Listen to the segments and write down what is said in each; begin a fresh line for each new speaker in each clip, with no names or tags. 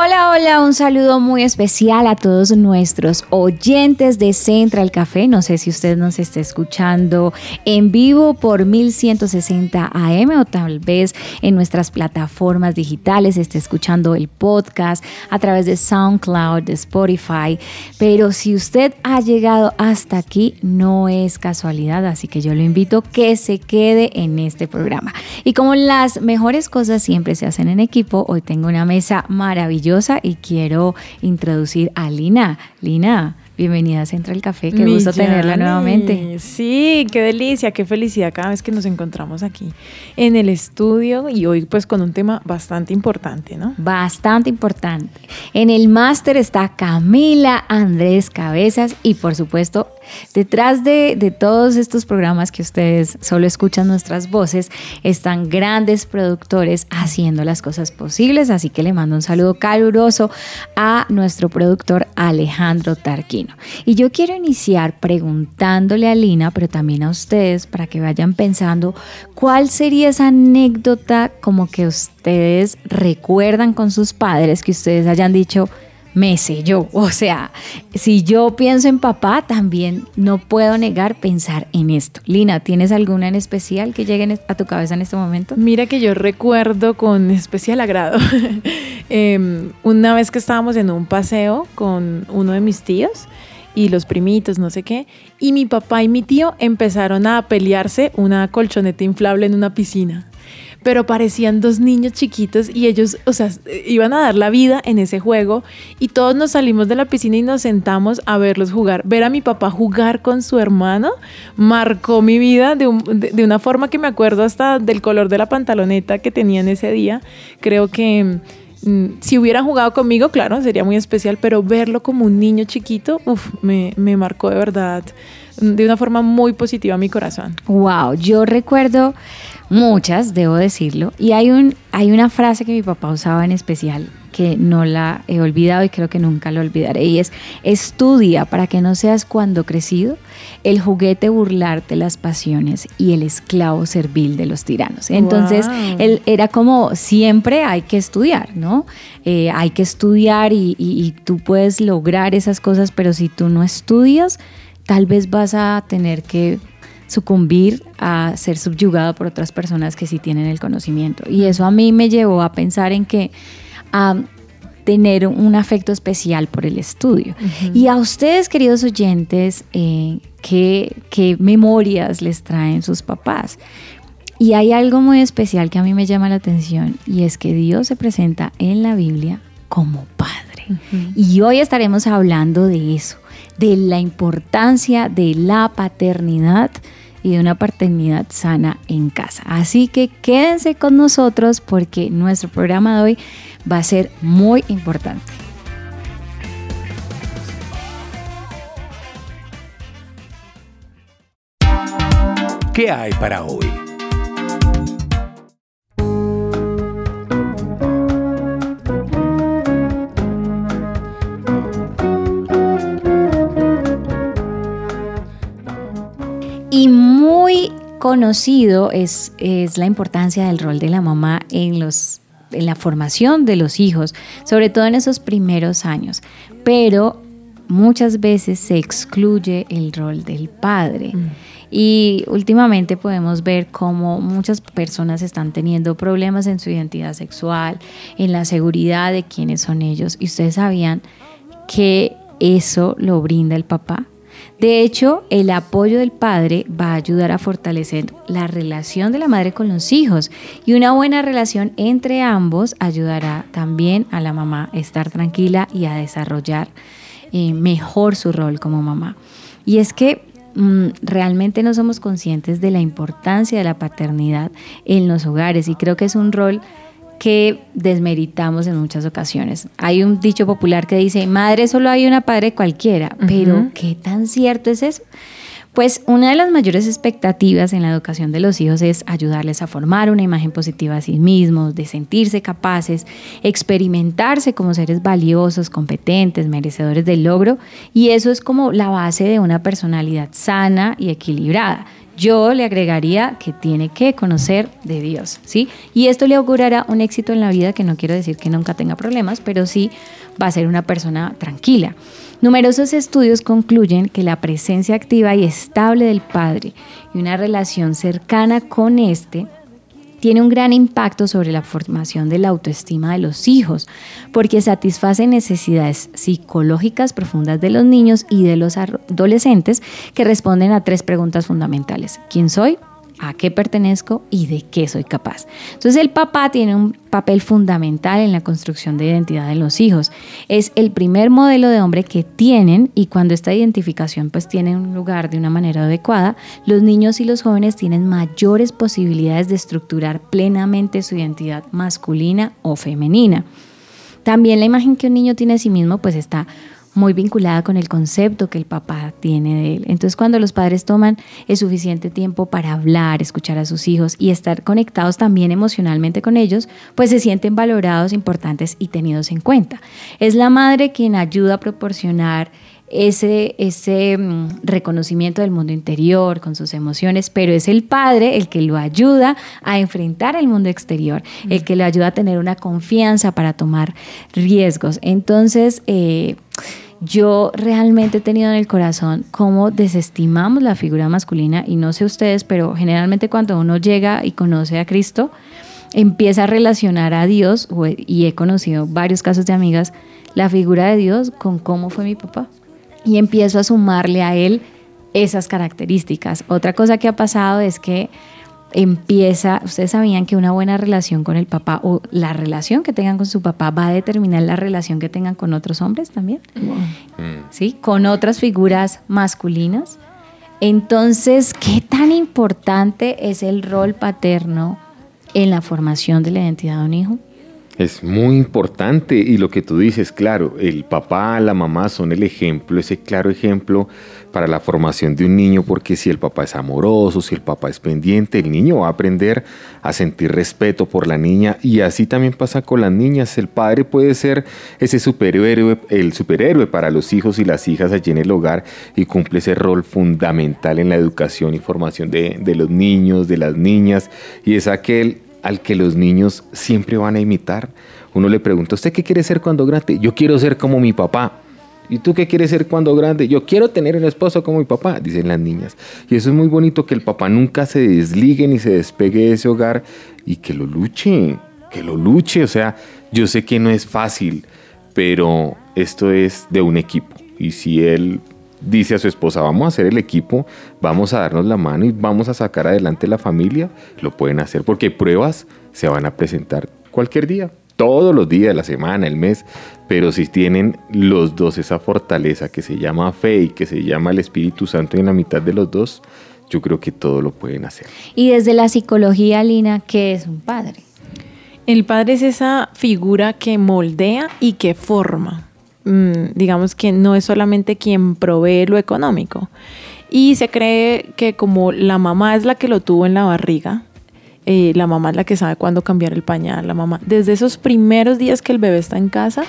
Hola, hola, un saludo muy especial a todos nuestros oyentes de Central Café. No sé si usted nos está escuchando en vivo por 1160 AM o tal vez en nuestras plataformas digitales, esté escuchando el podcast a través de SoundCloud, de Spotify. Pero si usted ha llegado hasta aquí, no es casualidad, así que yo lo invito que se quede en este programa. Y como las mejores cosas siempre se hacen en equipo, hoy tengo una mesa maravillosa y quiero introducir a Lina. Lina, bienvenida a Central Café, qué gusto tenerla nuevamente.
Sí, qué delicia, qué felicidad cada vez que nos encontramos aquí en el estudio y hoy pues con un tema bastante importante, ¿no?
Bastante importante. En el máster está Camila Andrés Cabezas y por supuesto detrás de, todos estos programas que ustedes solo escuchan nuestras voces están grandes productores haciendo las cosas posibles, así que le mando un saludo caluroso a nuestro productor Alejandro Tarquino. Y yo quiero iniciar preguntándole a Lina, pero también a ustedes para que vayan pensando cuál sería esa anécdota como que ustedes recuerdan con sus padres que ustedes hayan dicho me selló. O sea, si yo pienso en papá, también no puedo negar pensar en esto. Lina, ¿tienes alguna en especial que llegue a tu cabeza en este momento?
Mira que yo recuerdo con especial agrado em, una vez que estábamos en un paseo con uno de mis tíos y los primitos, no sé qué, y mi papá y mi tío empezaron a pelearse una colchoneta inflable en una piscina. Pero parecían dos niños chiquitos y ellos, o sea, iban a dar la vida en ese juego y todos nos salimos de la piscina y nos sentamos a verlos jugar. Ver a mi papá jugar con su hermano marcó mi vida de, un- de- una forma que me acuerdo hasta del color de la pantaloneta que tenían ese día. Creo que mm, si hubieran jugado conmigo, claro, sería muy especial, pero verlo como un niño chiquito, uf, me, me marcó de verdad mm, de una forma muy positiva mi corazón.
Wow, yo recuerdo muchas, debo decirlo, y hay, un, hay una frase que mi papá usaba en especial que no la he olvidado y creo que nunca lo olvidaré y es estudia para que no seas cuando crecido el juguete burlarte las pasiones y el esclavo servil de los tiranos. Entonces,
Wow.
él era como siempre hay que estudiar, ¿no? Eh, hay que estudiar y, y- y tú puedes lograr esas cosas, pero si tú no estudias, tal vez vas a tener que sucumbir a ser subyugado por otras personas que sí tienen el conocimiento. Y eso a mí me llevó a pensar en que a tener un afecto especial por el estudio. Y a ustedes, queridos oyentes, eh, ¿qué, qué memorias les traen sus papás? Y hay algo muy especial que a mí me llama la atención y es que Dios se presenta en la Biblia como Padre. Y hoy estaremos hablando de eso, de la importancia de la paternidad y de una paternidad sana en casa. Así que quédense con nosotros porque nuestro programa de hoy va a ser muy importante.
¿Qué hay para hoy?
Conocido es, es la importancia del rol de la mamá en, los, en la formación de los hijos, sobre todo en esos primeros años. Pero muchas veces se excluye el rol del padre. Y últimamente podemos ver cómo muchas personas están teniendo problemas en su identidad sexual, en la seguridad de quiénes son ellos. Y ustedes sabían que eso lo brinda el papá. De hecho, el apoyo del padre va a ayudar a fortalecer la relación de la madre con los hijos y una buena relación entre ambos ayudará también a la mamá a estar tranquila y a desarrollar eh, mejor su rol como mamá. Y es que mm, realmente no somos conscientes de la importancia de la paternidad en los hogares y creo que es un rol que desmeritamos en muchas ocasiones. Hay un dicho popular que dice, madre solo hay una, padre cualquiera, pero ¿qué tan cierto es eso? Pues una de las mayores expectativas en la educación de los hijos es ayudarles a formar una imagen positiva a sí mismos, de sentirse capaces, experimentarse como seres valiosos, competentes, merecedores del logro, y eso es como la base de una personalidad sana y equilibrada. Yo le agregaría que tiene que conocer de Dios, ¿sí? Y esto le augurará un éxito en la vida que no quiero decir que nunca tenga problemas, pero sí va a ser una persona tranquila. Numerosos estudios concluyen que la presencia activa y estable del padre y una relación cercana con éste tiene un gran impacto sobre la formación de la autoestima de los hijos, porque satisface necesidades psicológicas profundas de los niños y de los adolescentes que responden a tres preguntas fundamentales. ¿Quién soy? A qué pertenezco y de qué soy capaz. Entonces el papá tiene un papel fundamental en la construcción de identidad de los hijos. Es el primer modelo de hombre que tienen y cuando esta identificación pues tiene un lugar de una manera adecuada, los niños y los jóvenes tienen mayores posibilidades de estructurar plenamente su identidad masculina o femenina. También la imagen que un niño tiene de sí mismo pues está muy vinculada con el concepto que el papá tiene de él. Entonces cuando los padres toman el suficiente tiempo para hablar, escuchar a sus hijos y estar conectados también emocionalmente con ellos, pues se sienten valorados, importantes y tenidos en cuenta. Es la madre quien ayuda a proporcionar ese, ese mm, reconocimiento del mundo interior con sus emociones, pero es el padre el que lo ayuda a enfrentar el mundo exterior, el que lo ayuda a tener una confianza para tomar riesgos. Entonces, eh, yo realmente he tenido en el corazón cómo desestimamos la figura masculina y no sé ustedes, pero generalmente cuando uno llega y conoce a Cristo, empieza a relacionar a Dios, y he conocido varios casos de amigas, la figura de Dios con cómo fue mi papá. Y empiezo a sumarle a él esas características. Otra cosa que ha pasado es que empieza, ustedes sabían que una buena relación con el papá o la relación que tengan con su papá va a determinar la relación que tengan con otros hombres también, ¿sí? Con otras figuras masculinas. Entonces, ¿qué tan importante es el rol paterno en la formación de la identidad de un hijo?
Es muy importante y lo que tú dices, claro, el papá, la mamá son el ejemplo, ese claro ejemplo para la formación de un niño, porque si el papá es amoroso, si el papá es pendiente, el niño va a aprender a sentir respeto por la niña y así también pasa con las niñas. El padre puede ser ese superhéroe, el superhéroe para los hijos y las hijas allí en el hogar y cumple ese rol fundamental en la educación y formación de, los niños, de las niñas y es aquel al que los niños siempre van a imitar. Uno le pregunta, ¿usted qué quiere ser cuando grande? Yo quiero ser como mi papá. ¿Y tú qué quieres ser cuando grande? Yo quiero tener un esposo como mi papá, dicen las niñas. Y eso es muy bonito, que el papá nunca se desligue ni se despegue de ese hogar y que lo luche, que lo luche. O sea, yo sé que no es fácil, pero esto es de un equipo. Y si él dice a su esposa, vamos a hacer el equipo, vamos a darnos la mano y vamos a sacar adelante la familia, lo pueden hacer porque pruebas se van a presentar cualquier día, todos los días de la semana, el mes, pero si tienen los dos esa fortaleza que se llama fe y que se llama el Espíritu Santo en la mitad de los dos, yo creo que todo lo pueden hacer.
Y desde la psicología, Lina, ¿qué es un padre?
El padre es esa figura que moldea y que forma. Mm, digamos que no es solamente quien provee lo económico. Y se cree que como la mamá es la que lo tuvo en la barriga, eh, la mamá es la que sabe cuándo cambiar el pañal, la mamá, desde esos primeros días que el bebé está en casa,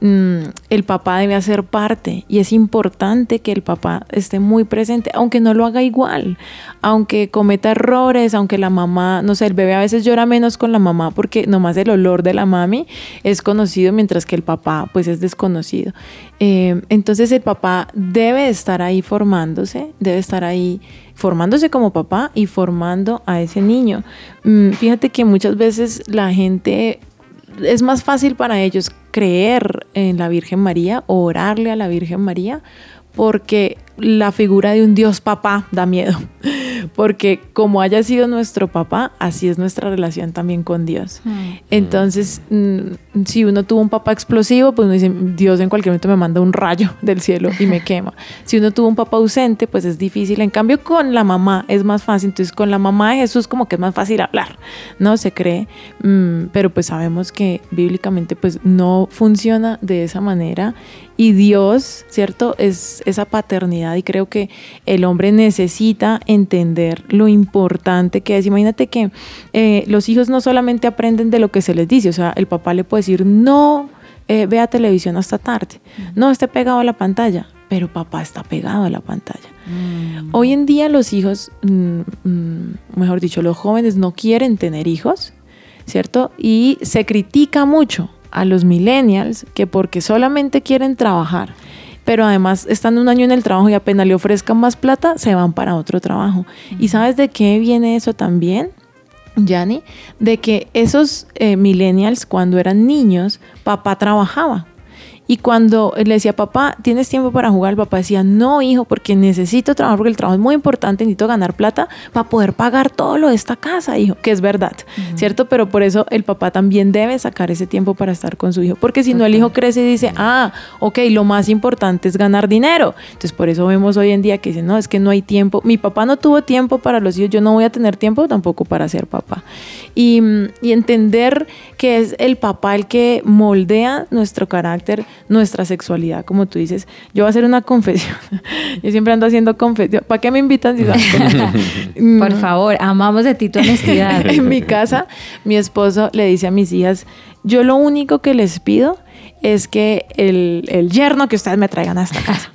Mm, el papá debe hacer parte y es importante que el papá esté muy presente, aunque no lo haga igual, aunque cometa errores, aunque la mamá, no sé, el bebé a veces llora menos con la mamá porque nomás el olor de la mami es conocido mientras que el papá pues es desconocido. Eh, entonces el papá debe estar ahí formándose, debe estar ahí formándose como papá y formando a ese niño. Mm, fíjate que muchas veces la gente es más fácil para ellos creer en la Virgen María, orarle a la Virgen María, porque la figura de un Dios papá da miedo. porque como haya sido nuestro papá, así es nuestra relación también con Dios. Entonces, mm, si uno tuvo un papá explosivo, pues uno dice, Dios en cualquier momento me manda un rayo del cielo y me quema. Si uno tuvo un papá ausente, pues es difícil. En cambio, con la mamá es más fácil. Entonces, con la mamá de Jesús como que es más fácil hablar, ¿no? Se cree, mm, pero pues sabemos que bíblicamente pues no funciona de esa manera y Dios, ¿cierto? Es esa paternidad y creo que el hombre necesita entender lo importante que es. Imagínate que eh, los hijos no solamente aprenden de lo que se les dice, o sea, el papá le puede decir, no eh, vea televisión hasta tarde, no esté pegado a la pantalla, pero papá está pegado a la pantalla.
Mm.
Hoy en día los hijos, mm, mm, mejor dicho, los jóvenes no quieren tener hijos, ¿cierto? Y se critica mucho a los millennials que porque solamente quieren trabajar, pero además están un año en el trabajo y apenas le ofrezcan más plata, se van para otro trabajo. ¿Y sabes de qué viene eso también? Yanni, de que esos eh, millennials cuando eran niños, papá trabajaba. Y cuando le decía, papá, ¿tienes tiempo para jugar? El papá decía, no, hijo, porque necesito trabajar, porque el trabajo es muy importante, necesito ganar plata para poder pagar todo lo de esta casa, hijo, que es verdad, ¿cierto? Pero por eso el papá también debe sacar ese tiempo para estar con su hijo, porque si no el hijo crece y dice, ah, ok, lo más importante es ganar dinero. Entonces por eso vemos hoy en día que dicen, no, es que no hay tiempo. Mi papá no tuvo tiempo para los hijos, yo no voy a tener tiempo tampoco para ser papá. Y, y entender que es el papá el que moldea nuestro carácter, nuestra sexualidad, como tú dices. Yo voy a hacer una confesión. Yo siempre ando haciendo confesión. ¿Para qué me invitan? si sabes?
Por favor, amamos de ti tu honestidad.
en mi casa, mi esposo le dice a mis hijas, yo lo único que les pido es que el, el yerno que ustedes me traigan a esta casa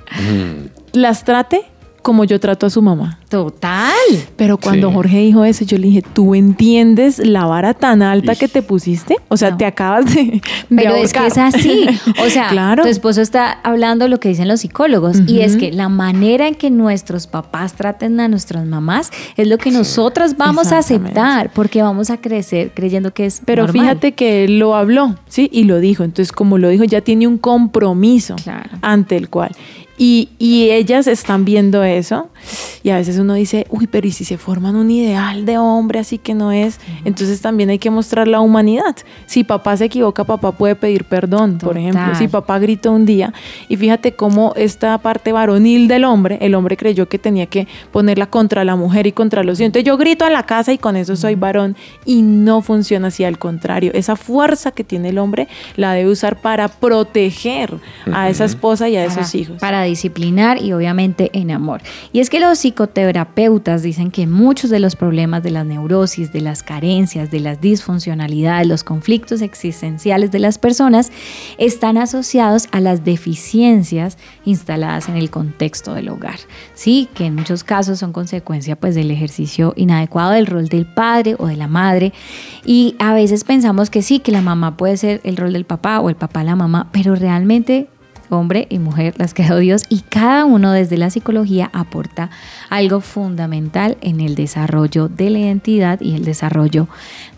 las trate como yo trato a su mamá.
Total.
Pero cuando
Sí.
Jorge dijo eso, yo le dije, ¿tú entiendes la vara tan alta
Ish.
que te pusiste? O sea,
No.
te acabas de... de
Pero es que es así. O sea,
Claro.
tu esposo está hablando lo que dicen los psicólogos y es que la manera en que nuestros papás traten a nuestras mamás es lo que nosotras vamos a aceptar porque vamos a crecer creyendo que es
Pero
normal.
fíjate que él lo habló, ¿sí? Y lo dijo. Entonces, como lo dijo, ya tiene un compromiso
Claro.
ante el cual. Y, y ellas están viendo eso y a veces uno dice, uy, pero ¿y si se forman un ideal de hombre así que no es? Entonces también hay que mostrar la humanidad. Si papá se equivoca, papá puede pedir perdón, por ejemplo. Si papá gritó un día y fíjate cómo esta parte varonil del hombre, el hombre creyó que tenía que ponerla contra la mujer y contra los hijos. Entonces yo grito en la casa y con eso soy varón y no funciona así, al contrario. Esa fuerza que tiene el hombre la debe usar para proteger a esa esposa y a
para,
esos hijos.
para disciplinar y obviamente en amor. Y es que los psicoterapeutas dicen que muchos de los problemas de las neurosis, de las carencias, de las disfuncionalidades, los conflictos existenciales de las personas están asociados a las deficiencias instaladas en el contexto del hogar. Sí, que en muchos casos son consecuencia pues del ejercicio inadecuado del rol del padre o de la madre y a veces pensamos que sí, que la mamá puede ser el rol del papá o el papá la mamá, pero realmente hombre y mujer las creó Dios y cada uno desde la psicología aporta algo fundamental en el desarrollo de la identidad y el desarrollo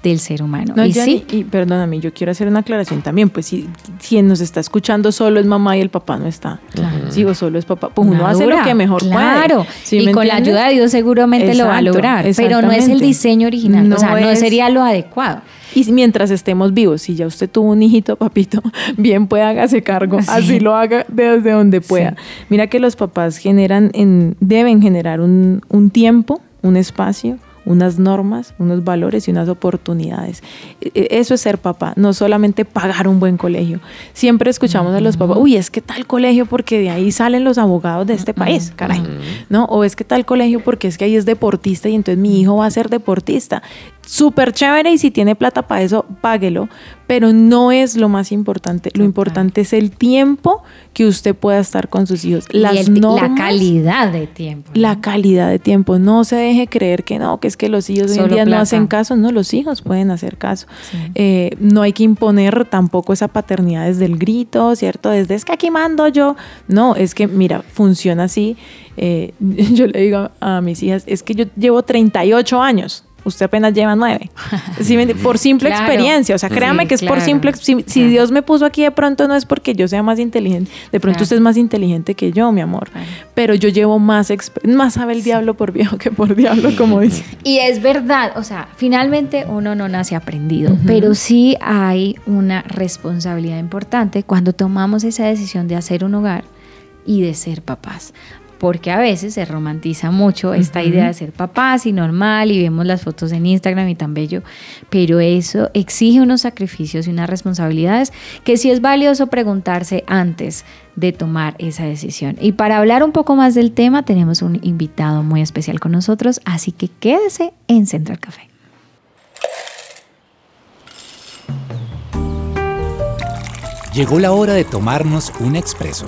del ser humano.
No,
y
Yanni,
sí,
y perdóname, yo quiero hacer una aclaración también, pues si quien nos está escuchando solo es mamá y el papá no está.
Claro.
Sí, o solo es papá, pues uno hace lo que mejor
claro.
puede. ¿Sí
y con la ayuda de Dios seguramente lo va a lograr, pero no es el diseño original,
No
o sea, no
es-
sería lo adecuado.
Y mientras estemos vivos, si ya usted tuvo un hijito, papito, bien puede hágase cargo,
Sí.
así lo haga desde donde pueda. Mira que los papás generan, en, deben generar un, un tiempo, un espacio, unas normas, unos valores y unas oportunidades. E- e- Eso es ser papá, no solamente pagar un buen colegio. Siempre escuchamos a los papás, uy, es que tal colegio porque de ahí salen los abogados de este país, caray. ¿No? O es que tal colegio porque es que ahí es deportista y entonces mi hijo va a ser deportista. Súper chévere y si tiene plata para eso, páguelo. Pero no es lo más importante. Lo importante es el tiempo que usted pueda estar con sus hijos. Las
el-
normas,
la calidad de tiempo. ¿no?
la calidad de tiempo. No se deje creer que no, que es que los hijos hoy en
Solo
día no hacen caso. No, los hijos pueden hacer caso.
Sí.
Eh, no hay que imponer tampoco esa paternidad desde el grito, ¿cierto? Desde es que aquí mando yo. No, es que, mira, funciona así. Eh, yo le digo a mis hijas, es que yo llevo 38 años usted apenas lleva nueve. Sí, me- por simple
Claro.
experiencia, o sea, créame
Sí,
que es por simple, si, si
Claro.
Dios me puso aquí de pronto no es porque yo sea más inteligente, de pronto usted es más inteligente que yo, mi amor, pero yo llevo más, más sabe el diablo por viejo que por diablo, como dice.
Y es verdad, o sea, finalmente uno no nace aprendido, pero sí hay una responsabilidad importante cuando tomamos esa decisión de hacer un hogar y de ser papás. Porque a veces se romantiza mucho esta idea de ser papás y normal y vemos las fotos en Instagram y tan bello, pero eso exige unos sacrificios y unas responsabilidades que sí es valioso preguntarse antes de tomar esa decisión. Y para hablar un poco más del tema tenemos un invitado muy especial con nosotros, así que quédese en Central Café.
Llegó la hora de tomarnos un expreso.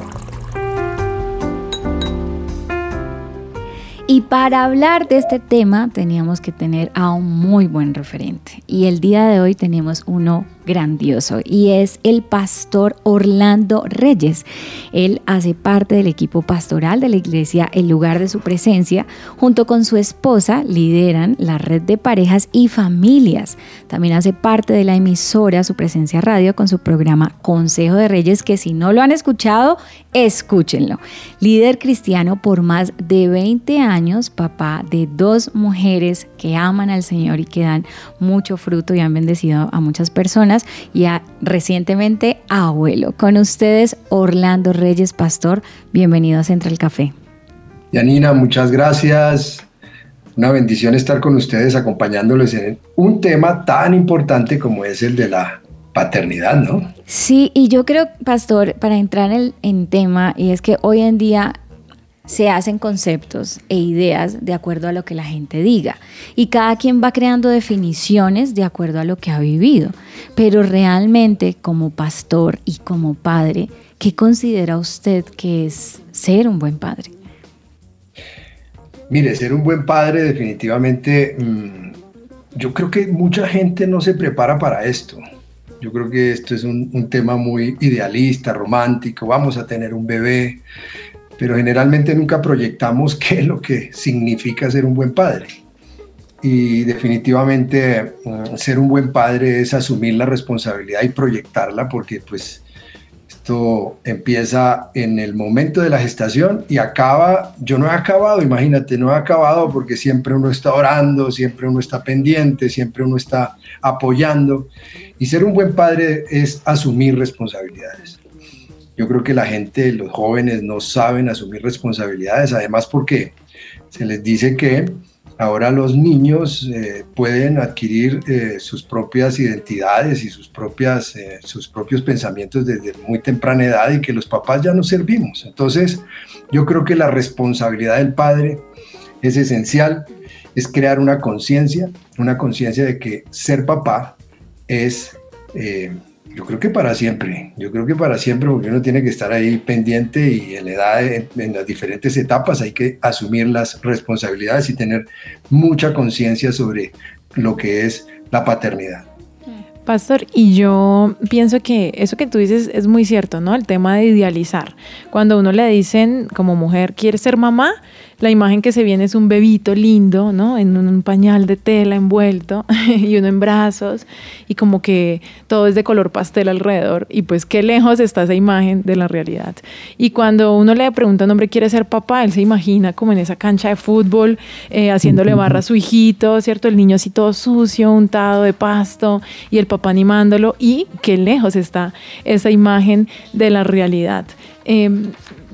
Y para hablar de este tema teníamos que tener a un muy buen referente. Y el día de hoy tenemos uno grandioso y es el pastor Orlando Reyes. Él hace parte del equipo pastoral de la iglesia El lugar de su presencia. Junto con su esposa lideran la red de parejas y familias. También hace parte de la emisora Su Presencia Radio con su programa Consejo de Reyes que si no lo han escuchado, escúchenlo. Líder cristiano por más de 20 años, papá de dos mujeres que aman al Señor y que dan mucho fruto y han bendecido a muchas personas y a, recientemente abuelo. Con ustedes, Orlando Reyes, pastor. Bienvenido a Central Café.
Yanina, muchas gracias. Una bendición estar con ustedes acompañándoles en un tema tan importante como es el de la paternidad, ¿no?
Sí, y yo creo, pastor, para entrar en, en tema, y es que hoy en día se hacen conceptos e ideas de acuerdo a lo que la gente diga. Y cada quien va creando definiciones de acuerdo a lo que ha vivido. Pero realmente como pastor y como padre, ¿qué considera usted que es ser un buen padre?
Mire, ser un buen padre definitivamente, mmm, yo creo que mucha gente no se prepara para esto. Yo creo que esto es un tema muy idealista, romántico, vamos a tener un bebé, pero generalmente nunca proyectamos qué es lo que significa ser un buen padre. Y definitivamente uh, ser un buen padre es asumir la responsabilidad y proyectarla porque pues esto empieza en el momento de la gestación y acaba, yo no he acabado, imagínate, no he acabado porque siempre uno está orando, siempre uno está pendiente, siempre uno está apoyando. Y ser un buen padre es asumir responsabilidades. Yo creo que la gente, los jóvenes no saben asumir responsabilidades, además porque se les dice que ahora los niños eh, pueden adquirir eh, sus propias identidades y sus, propias, eh, sus propios pensamientos desde muy temprana edad y que los papás ya no servimos. Entonces, yo creo que la responsabilidad del padre es esencial, es crear una conciencia, una conciencia de que ser papá es yo creo que para siempre, yo creo que para siempre, porque uno tiene que estar ahí pendiente y en la edad, en, las diferentes etapas hay que asumir las responsabilidades y tener mucha conciencia sobre lo que es la paternidad.
Pastor, y yo pienso que eso que tú dices es muy cierto, ¿no? El tema de idealizar. Cuando uno le dicen como mujer, ¿quiere ser mamá? La imagen que se viene es un bebito lindo, ¿no? En un pañal de tela envuelto y uno en brazos y como que todo es de color pastel alrededor y pues qué lejos está esa imagen de la realidad. Y cuando uno le pregunta a un hombre, ¿quiere ser papá? Él se imagina como en esa cancha de fútbol, eh, haciéndole barra a su hijito, ¿cierto? El niño así todo sucio, untado de pasto y el papá animándolo y qué lejos está esa imagen de la realidad. Eh,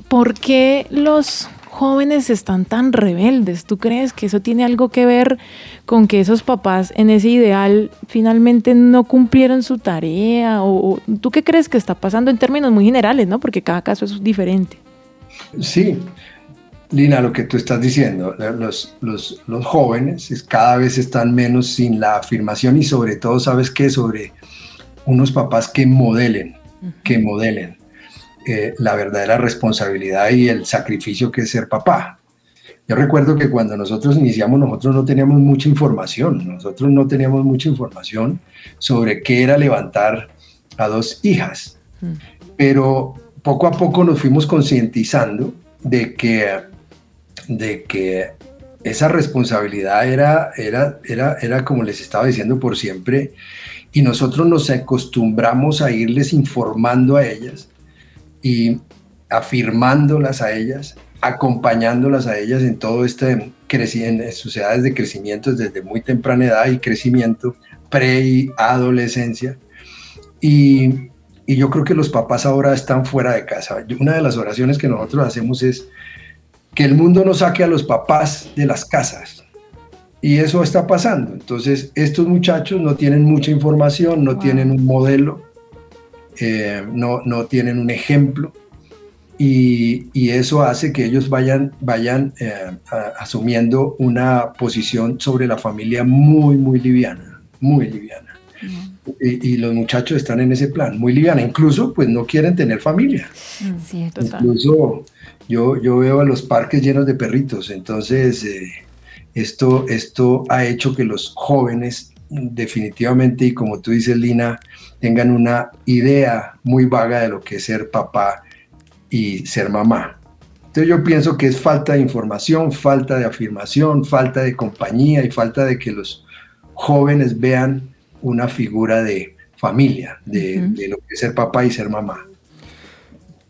¿Por qué los jóvenes están tan rebeldes? ¿Tú crees que eso tiene algo que ver con que esos papás en ese ideal finalmente no cumplieron su tarea? ¿O, tú qué crees que está pasando en términos muy generales, no? Porque cada caso es diferente.
Sí, Lina, lo que tú estás diciendo, los, los, los jóvenes es, cada vez están menos sin la afirmación y sobre todo, ¿sabes qué? Sobre unos papás que modelen, que modelen eh, la verdadera responsabilidad y el sacrificio que es ser papá. Yo recuerdo que cuando nosotros iniciamos, nosotros no teníamos mucha información, nosotros no teníamos mucha información sobre qué era levantar a dos hijas, -huh. pero poco a poco nos fuimos concientizando de que, de que esa responsabilidad era, era, era, era, como les estaba diciendo por siempre, y nosotros nos acostumbramos a irles informando a ellas y afirmándolas a ellas, acompañándolas a ellas en todo este crecimiento, en sociedades de crecimiento desde muy temprana edad y crecimiento pre y adolescencia. Y, y yo creo que los papás ahora están fuera de casa. Una de las oraciones que nosotros hacemos es que el mundo no saque a los papás de las casas. Y eso está pasando. Entonces, estos muchachos no tienen mucha información, no tienen un modelo, eh, no, no tienen un ejemplo. Y, y, eso hace que ellos vayan, vayan eh, asumiendo una posición sobre la familia muy, muy liviana, muy liviana. y, y, los muchachos están en ese plan, muy liviana. Incluso, pues no quieren tener familia.
Sí,
Incluso yo, yo veo a los parques llenos de perritos, entonces eh, esto, esto ha hecho que los jóvenes definitivamente, y como tú dices, Lina, tengan una idea muy vaga de lo que es ser papá y ser mamá. Entonces yo pienso que es falta de información, falta de afirmación, falta de compañía y falta de que los jóvenes vean una figura de familia, de, de lo que es ser papá y ser mamá.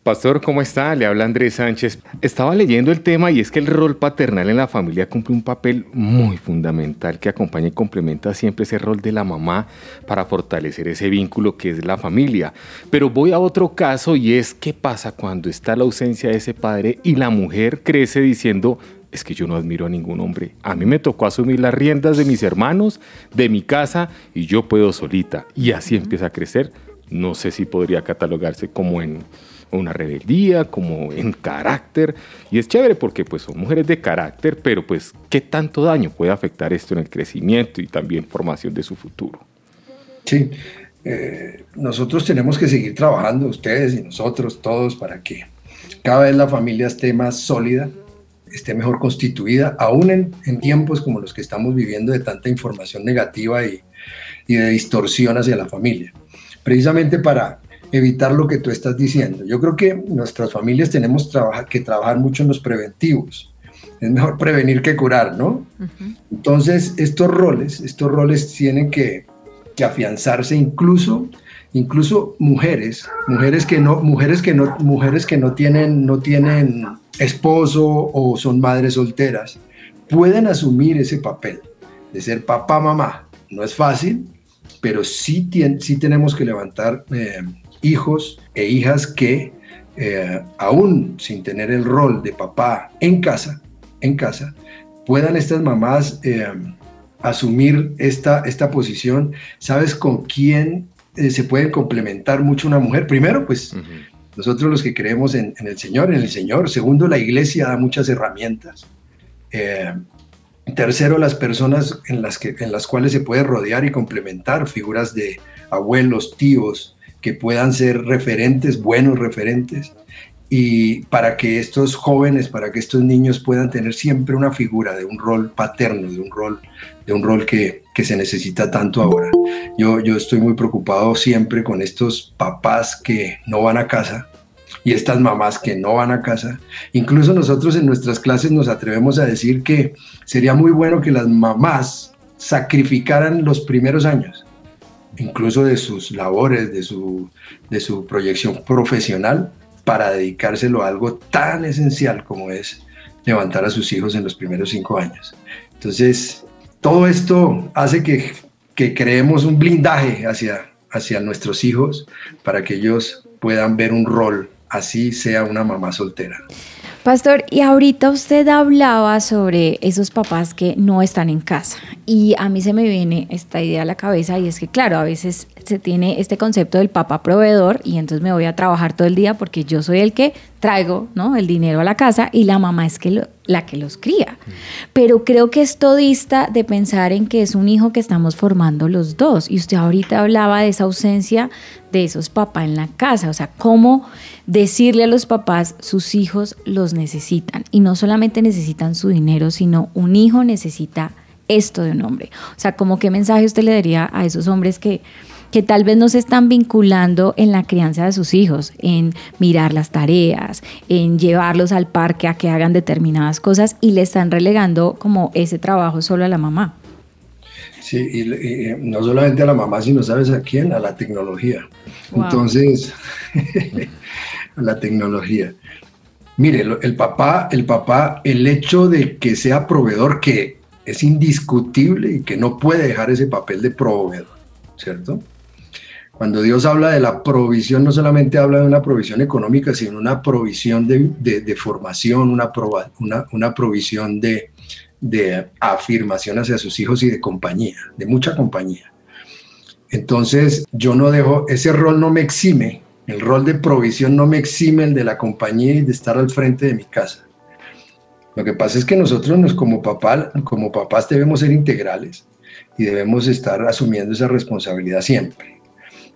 Pastor, ¿cómo está? Le habla Andrés Sánchez. Estaba leyendo el tema y es que el rol paternal en la familia cumple un papel muy fundamental que acompaña y complementa siempre ese rol de la mamá para fortalecer ese vínculo que es la familia. Pero voy a otro caso y es qué pasa cuando está la ausencia de ese padre y la mujer crece diciendo, es que yo no admiro a ningún hombre. A mí me tocó asumir las riendas de mis hermanos, de mi casa y yo puedo solita. Y así empieza a crecer. No sé si podría catalogarse como en una rebeldía, como en carácter. Y es chévere porque pues son mujeres de carácter, pero pues qué tanto daño puede afectar esto en el crecimiento y también formación de su futuro.
Sí, eh, nosotros tenemos que seguir trabajando, ustedes y nosotros, todos, para que cada vez la familia esté más sólida, esté mejor constituida, aún en, en tiempos como los que estamos viviendo de tanta información negativa y, y de distorsión hacia la familia. Precisamente para evitar lo que tú estás diciendo. Yo creo que nuestras familias tenemos que trabajar mucho en los preventivos. Es mejor prevenir que curar, ¿no? Entonces, estos roles, estos roles tienen que, afianzarse incluso incluso mujeres, mujeres que no, mujeres que no, mujeres que no tienen, no tienen esposo o son madres solteras, pueden asumir ese papel de ser papá, mamá. No es fácil, pero sí, sí tenemos que levantar eh, hijos e hijas que eh, aún sin tener el rol de papá en casa, en casa, puedan estas mamás eh, asumir esta, esta posición. ¿Sabes con quién eh, se puede complementar mucho una mujer? Primero, pues nosotros los que creemos en, el Señor, en el Señor. Segundo, la iglesia da muchas herramientas. tercero, las personas en las, que, en las cuales se puede rodear y complementar, figuras de abuelos, tíos, que puedan ser referentes, buenos referentes, y para que estos jóvenes, para que estos niños puedan tener siempre una figura de un rol paterno, de un rol, de un rol que, que se necesita tanto ahora. Yo, yo estoy muy preocupado siempre con estos papás que no van a casa, y estas mamás que no van a casa. Incluso nosotros en nuestras clases nos atrevemos a decir que sería muy bueno que las mamás sacrificaran los primeros años incluso de sus labores, de su, de su proyección profesional, para dedicárselo a algo tan esencial como es levantar a sus hijos en los primeros cinco años. Entonces, todo esto hace que, que creemos un blindaje hacia, hacia nuestros hijos para que ellos puedan ver un rol, así sea una mamá soltera.
Pastor, y ahorita usted hablaba sobre esos papás que no están en casa. Y a mí se me viene esta idea a la cabeza y es que, claro, a veces se tiene este concepto del papá proveedor y entonces me voy a trabajar todo el día porque yo soy el que traigo ¿no? el dinero a la casa y la mamá es que la que los cría. Pero creo que esto dista de pensar en que es un hijo que estamos formando los dos. Y usted ahorita hablaba de esa ausencia de esos papás en la casa. O sea, cómo decirle a los papás, sus hijos los necesitan. Y no solamente necesitan su dinero, sino un hijo necesita esto de un hombre. O sea, como qué mensaje usted le daría a esos hombres que que tal vez no se están vinculando en la crianza de sus hijos, en mirar las tareas, en llevarlos al parque a que hagan determinadas cosas y le están relegando como ese trabajo solo a la mamá.
Sí, y, no solamente a la mamá, sino sabes a quién, a la tecnología. Entonces, a la tecnología. Mire, el papá, el papá, el hecho de que sea proveedor, que es indiscutible y que no puede dejar ese papel de proveedor, ¿cierto? Cuando Dios habla de la provisión, no solamente habla de una provisión económica, sino una provisión de, formación, una, una, provisión de, de afirmación hacia sus hijos y de compañía, de mucha compañía. Entonces, yo no dejo, ese rol no me exime, el rol de provisión no me exime el de la compañía y de estar al frente de mi casa. Lo que pasa es que nosotros como, papá, como papás debemos ser integrales y debemos estar asumiendo esa responsabilidad siempre.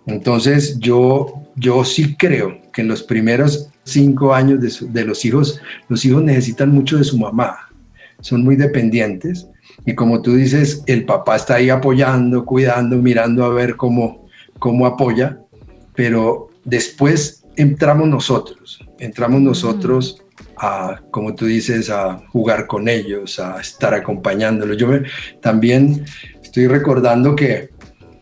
Entonces yo, yo sí creo que en los primeros cinco años de, los hijos, los hijos necesitan mucho de su mamá, son muy dependientes y como tú dices, el papá está ahí apoyando, cuidando, mirando a ver cómo, cómo apoya, pero después entramos nosotros, entramos nosotros a, como tú dices, a jugar con ellos, a estar acompañándolos. Yo también estoy recordando que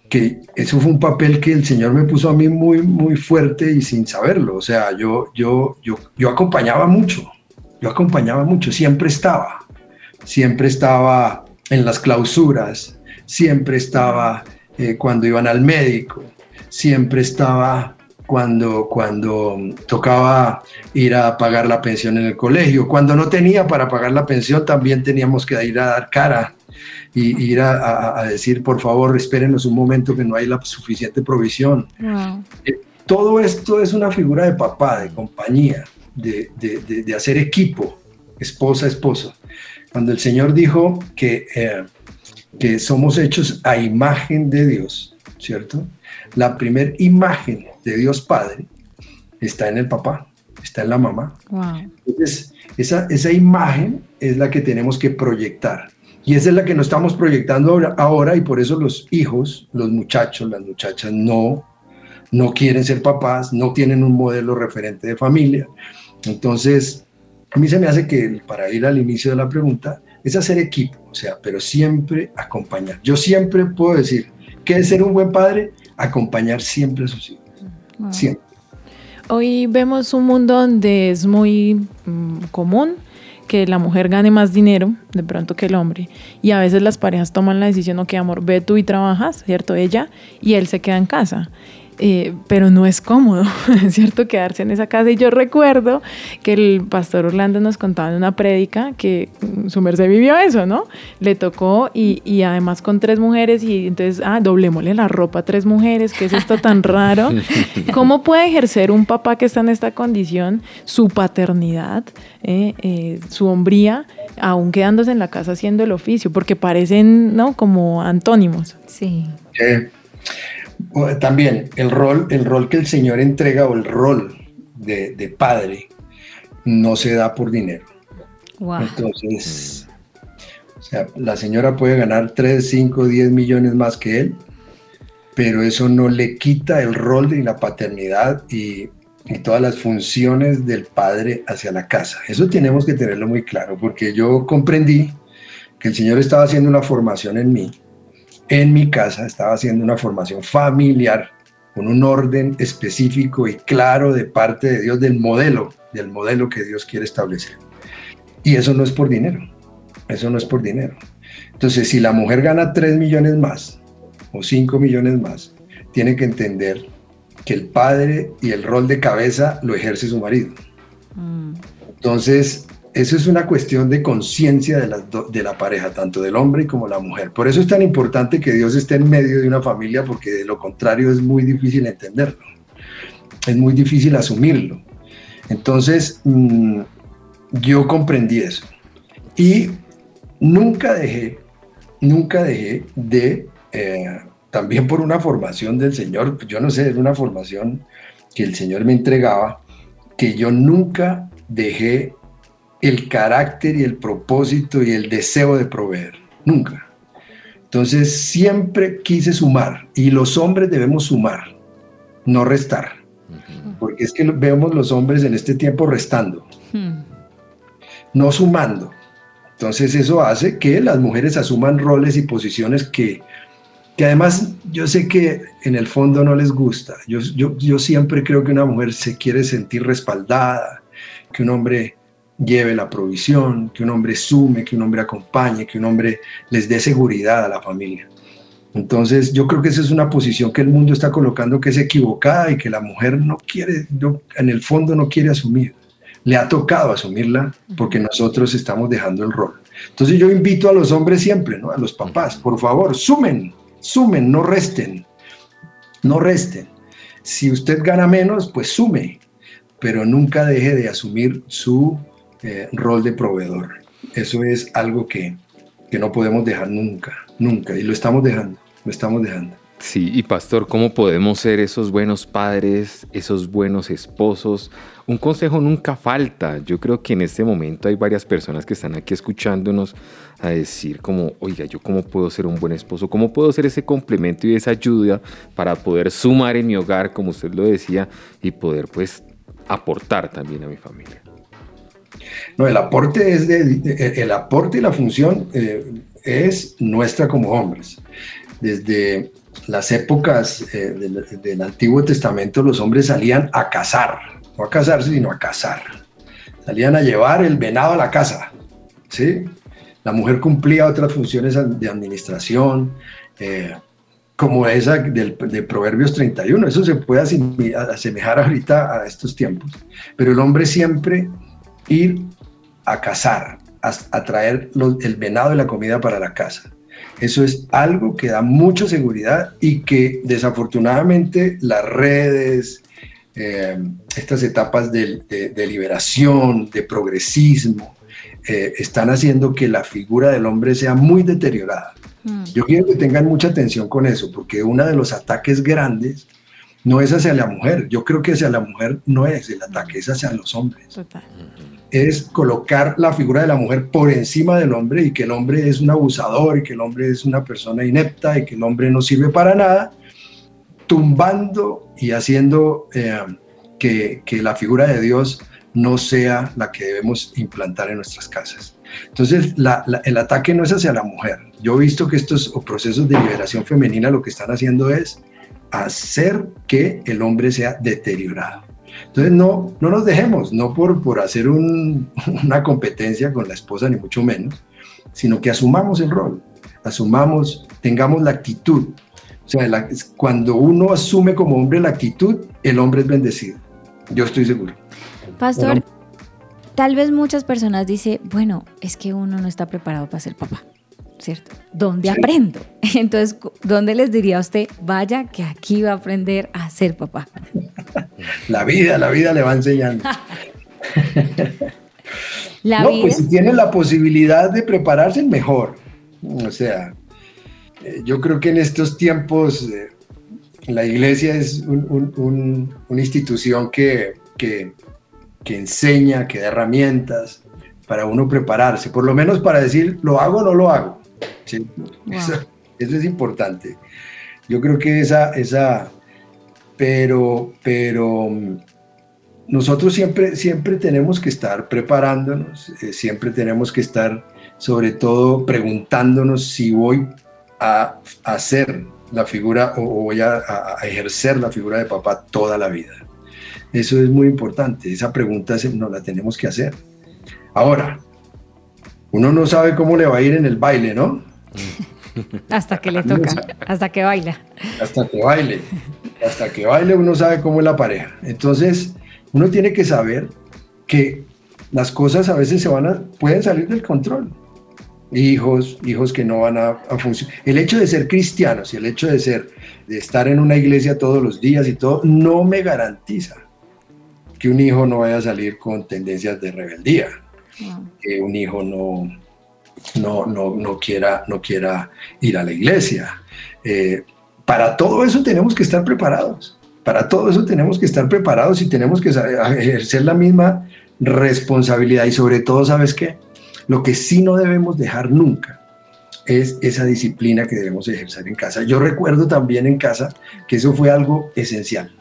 que eso fue un papel que el Señor me puso a mí muy, muy fuerte y sin saberlo. O sea, yo, yo, yo, yo acompañaba mucho, yo acompañaba mucho, siempre estaba, siempre estaba en las clausuras, siempre estaba eh, cuando iban al médico, siempre estaba cuando, cuando tocaba ir a pagar la pensión en el colegio. Cuando no tenía para pagar la pensión, también teníamos que ir a dar cara y, ir a, decir, por favor, espérenos un momento que no hay la suficiente provisión. Eh, todo esto es una figura de papá, de compañía, de, de, de, hacer equipo, esposa, esposo. Cuando el Señor dijo que, eh, que somos hechos a imagen de Dios, ¿cierto? La primer imagen de Dios Padre está en el papá, está en la mamá. Entonces, esa, esa imagen es la que tenemos que proyectar. Y esa es la que nos estamos proyectando ahora, y por eso los hijos, los muchachos, las muchachas no, no quieren ser papás, no tienen un modelo referente de familia. Entonces, a mí se me hace que, para ir al inicio de la pregunta, es hacer equipo, o sea, pero siempre acompañar. Yo siempre puedo decir, ¿qué es ser un buen padre? Acompañar siempre a sus hijos. Siempre.
Hoy vemos un mundo donde es muy mm, común que la mujer gane más dinero de pronto que el hombre. Y a veces las parejas toman la decisión, ok, amor, ve tú y trabajas, ¿cierto? Ella y él se queda en casa. Eh, pero no es cómodo, ¿cierto? Quedarse en esa casa. Y yo recuerdo que el pastor Orlando nos contaba en una prédica que mm, su merced vivió eso, ¿no? Le tocó y, y, además con tres mujeres y entonces, ah, doblémosle la ropa a tres mujeres, ¿qué es esto tan raro? ¿Cómo puede ejercer un papá que está en esta condición su paternidad, eh, eh, su hombría, aún quedándose en la casa haciendo el oficio? Porque parecen, ¿no? Como antónimos.
Sí.
También el rol, el rol que el Señor entrega o el rol de, padre no se da por dinero. Entonces, o sea, la señora puede ganar 3, 5, 10 millones más que él, pero eso no le quita el rol de la paternidad y, y todas las funciones del padre hacia la casa. Eso tenemos que tenerlo muy claro, porque yo comprendí que el Señor estaba haciendo una formación en mí en mi casa estaba haciendo una formación familiar con un orden específico y claro de parte de Dios del modelo, del modelo que Dios quiere establecer. Y eso no es por dinero, eso no es por dinero. Entonces, si la mujer gana 3 millones más o 5 millones más, tiene que entender que el padre y el rol de cabeza lo ejerce su marido. Mm. Entonces, eso es una cuestión de conciencia de, de la pareja, tanto del hombre como la mujer. Por eso es tan importante que Dios esté en medio de una familia, porque de lo contrario es muy difícil entenderlo, es muy difícil asumirlo. Entonces, mm, yo comprendí eso. Y nunca dejé, nunca dejé de, eh, también por una formación del Señor, yo no sé, era una formación que el Señor me entregaba, que yo nunca dejé el carácter y el propósito y el deseo de proveer. Nunca. Entonces siempre quise sumar y los hombres debemos sumar, no restar. Porque es que vemos los hombres en este tiempo restando,
Hmm.
no sumando. Entonces eso hace que las mujeres asuman roles y posiciones que, que además yo sé que en el fondo no les gusta. Yo, yo, yo siempre creo que una mujer se quiere sentir respaldada, que un hombre lleve la provisión, que un hombre sume, que un hombre acompañe, que un hombre les dé seguridad a la familia. Entonces yo creo que esa es una posición que el mundo está colocando que es equivocada y que la mujer no quiere, en el fondo no quiere asumir. Le ha tocado asumirla porque nosotros estamos dejando el rol. Entonces yo invito a los hombres siempre, ¿no? a los papás, por favor, sumen, sumen, no resten, no resten. Si usted gana menos, pues sume, pero nunca deje de asumir su eh, rol de proveedor. Eso es algo que, que no podemos dejar nunca, nunca, y lo estamos dejando, lo estamos dejando.
Sí, y pastor, ¿cómo podemos ser esos buenos padres, esos buenos esposos? Un consejo nunca falta. Yo creo que en este momento hay varias personas que están aquí escuchándonos a decir como, oiga, ¿yo cómo puedo ser un buen esposo? ¿Cómo puedo ser ese complemento y esa ayuda para poder sumar en mi hogar, como usted lo decía, y poder pues aportar también a mi familia?
No, el aporte es de, de- el aporte y la función eh, es nuestra como hombres. Desde las épocas eh, del, Antiguo Testamento los hombres salían a cazar, no a casarse, sino a cazar. Salían a llevar el venado a la casa, ¿sí? La mujer cumplía otras funciones de administración, eh, como esa del, de Proverbios 31. Eso se puede asemejar ahorita a estos tiempos. Pero el hombre siempre ir a cazar, a, a traer los- el venado y la comida para la casa. Eso es algo que da mucha seguridad y que desafortunadamente las redes, eh, estas etapas de, de- de liberación, de progresismo, eh, están haciendo que la figura del hombre sea muy deteriorada.
Hmm.
Yo quiero que tengan mucha atención con eso, porque uno de los ataques grandes no es hacia la mujer. Yo creo que hacia la mujer no es el ataque, es hacia los hombres
Total.
Es colocar la figura de la mujer por encima del hombre y que el hombre es un abusador y que el hombre es una persona inepta y que el hombre no sirve para nada, tumbando y haciendo eh, que, que la figura de Dios no sea la que debemos implantar en nuestras casas. Entonces, el ataque no es hacia la mujer. Yo he visto que estos procesos de liberación femenina lo que están haciendo es hacer que el hombre sea deteriorado. Entonces no, no nos dejemos, no por, por hacer un- una competencia con la esposa, ni mucho menos, sino que asumamos el rol, asumamos, tengamos la actitud. O sea, la- cuando uno asume como hombre la actitud, el hombre es bendecido. Yo estoy seguro.
Pastor,
Bueno.
tal vez muchas personas dicen, bueno, es que uno no está preparado para ser papá, ¿cierto? ¿Dónde
Sí.
aprendo? Entonces, ¿dónde les diría a usted, vaya que aquí va a aprender a ser papá?
La vida, la vida le va enseñando.
La
no,
vida,
pues si tiene la posibilidad de prepararse, mejor. O sea, eh, yo creo que en estos tiempos eh, la iglesia es un- un- un- una institución que, que, que enseña, que da herramientas para uno prepararse, por lo menos para decir, lo hago o no lo hago. ¿sí? Eso, eso es importante. Yo creo que esa, esa, pero, pero mm, nosotros siempre, siempre tenemos que estar preparándonos, eh, siempre tenemos que estar, sobre todo, preguntándonos si voy a hacer la figura o, voy a, a- a ejercer la figura de papá toda la vida. Eso es muy importante, esa pregunta se- nos la tenemos que hacer. Ahora, uno no sabe cómo le va a ir en el baile, ¿no?
hasta que le toca, hasta que baila.
hasta que baile. Hasta que baile uno sabe cómo es la pareja. Entonces, uno tiene que saber que las cosas a veces se van a, pueden salir del control. Hijos, hijos que no van a, a funcionar. El hecho de ser cristianos y el hecho de ser, de estar en una iglesia todos los días y todo, no me garantiza que un hijo no vaya a salir con tendencias de rebeldía que un hijo no, no, no, no, quiera, no quiera ir a la iglesia. Eh, para todo eso tenemos que estar preparados. Para todo eso tenemos que estar preparados y tenemos que ejercer la misma responsabilidad. Y sobre todo, ¿sabes qué? Lo que sí no debemos dejar nunca es esa disciplina que debemos ejercer en casa. Yo recuerdo también en casa que eso fue algo esencial.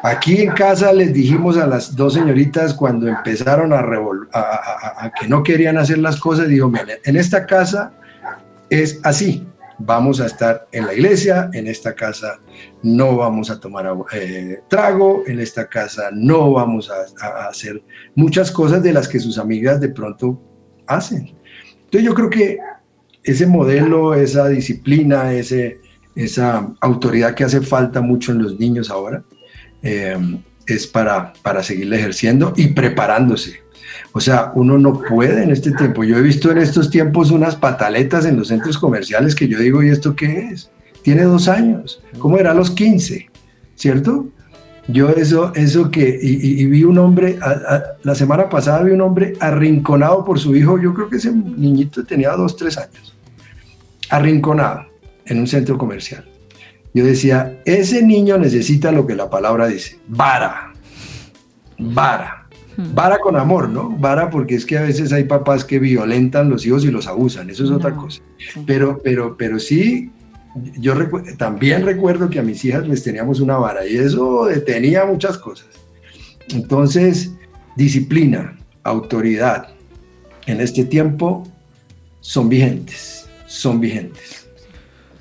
Aquí en casa les dijimos a las dos señoritas cuando empezaron a, a, que no querían hacer las cosas, digo, en esta casa es así, vamos a estar en la iglesia, en esta casa no vamos a tomar eh, trago, en esta casa no vamos a, hacer muchas cosas de las que sus amigas de pronto hacen. Entonces yo creo que ese modelo, esa disciplina, ese, esa autoridad que hace falta mucho en los niños ahora, eh, es para, para seguirle ejerciendo y preparándose. O sea, uno no puede en este tiempo. Yo he visto en estos tiempos unas pataletas en los centros comerciales que yo digo, ¿y esto qué es? Tiene dos años. ¿Cómo era a los 15? ¿Cierto? Yo eso, eso que, y, vi un hombre, la semana pasada vi un hombre arrinconado por su hijo, yo creo que ese niñito tenía dos, tres años, arrinconado en un centro comercial. Yo decía, ese niño necesita lo que la palabra dice, vara, vara. Vara con amor, ¿no? Vara porque es que a veces hay papás que violentan los hijos y los abusan, eso es otra cosa. Pero, pero, pero sí, yo también recuerdo que a mis hijas les teníamos una vara y eso detenía muchas cosas. Entonces, disciplina, autoridad, en este tiempo son vigentes, son vigentes.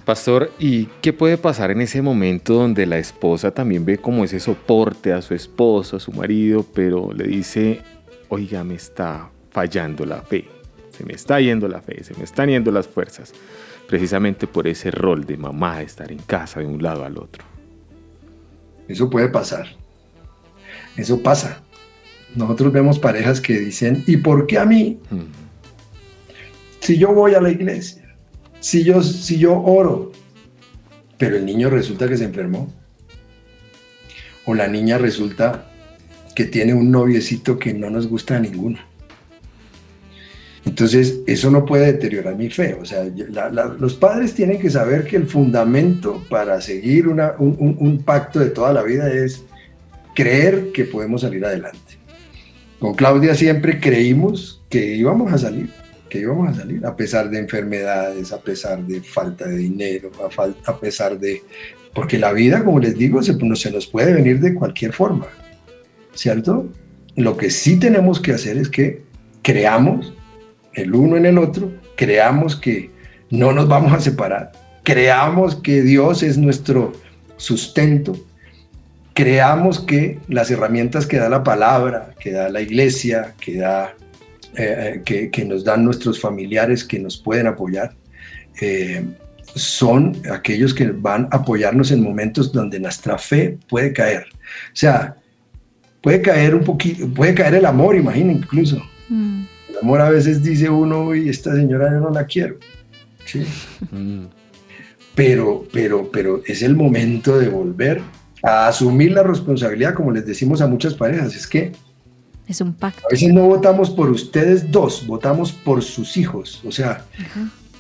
Pastor, ¿y qué puede pasar en ese momento donde la esposa también ve como ese soporte a su esposo, a su marido, pero le dice, oiga, me está fallando la fe, se me está yendo la fe, se me están yendo las fuerzas, precisamente por ese rol de mamá, estar en casa de un lado al otro?
Eso puede pasar, eso pasa. Nosotros vemos parejas que dicen, ¿y por qué a mí? Si yo voy a la iglesia si yo, si yo oro, pero el niño resulta que se enfermó, o la niña resulta que tiene un noviecito que no nos gusta a ninguno. Entonces, eso no puede deteriorar mi fe. O sea, los padres tienen que saber que el fundamento para seguir un, un pacto de toda la vida es creer que podemos salir adelante. Con Claudia siempre creímos que íbamos a salir que íbamos a salir, a pesar de enfermedades, a pesar de falta de dinero, a, a pesar de... Porque la vida, como les digo, se, se nos puede venir de cualquier forma, ¿cierto? Lo que sí tenemos que hacer es que creamos el uno en el otro, creamos que no nos vamos a separar, creamos que Dios es nuestro sustento, creamos que las herramientas que da la palabra, que da la iglesia, que da eh, que, que, nos dan nuestros familiares que nos pueden apoyar, eh, son aquellos que van a apoyarnos en momentos donde nuestra fe puede caer. O sea, puede caer un poquito, puede caer el amor, imagina incluso. Mm. El amor a veces dice uno, y esta señora yo no la quiero. ¿sí? Mm. Pero, pero, pero es el momento de volver a asumir la responsabilidad, como les decimos a muchas parejas, es que
es un pacto.
A veces no votamos por ustedes dos, votamos por sus hijos. O sea,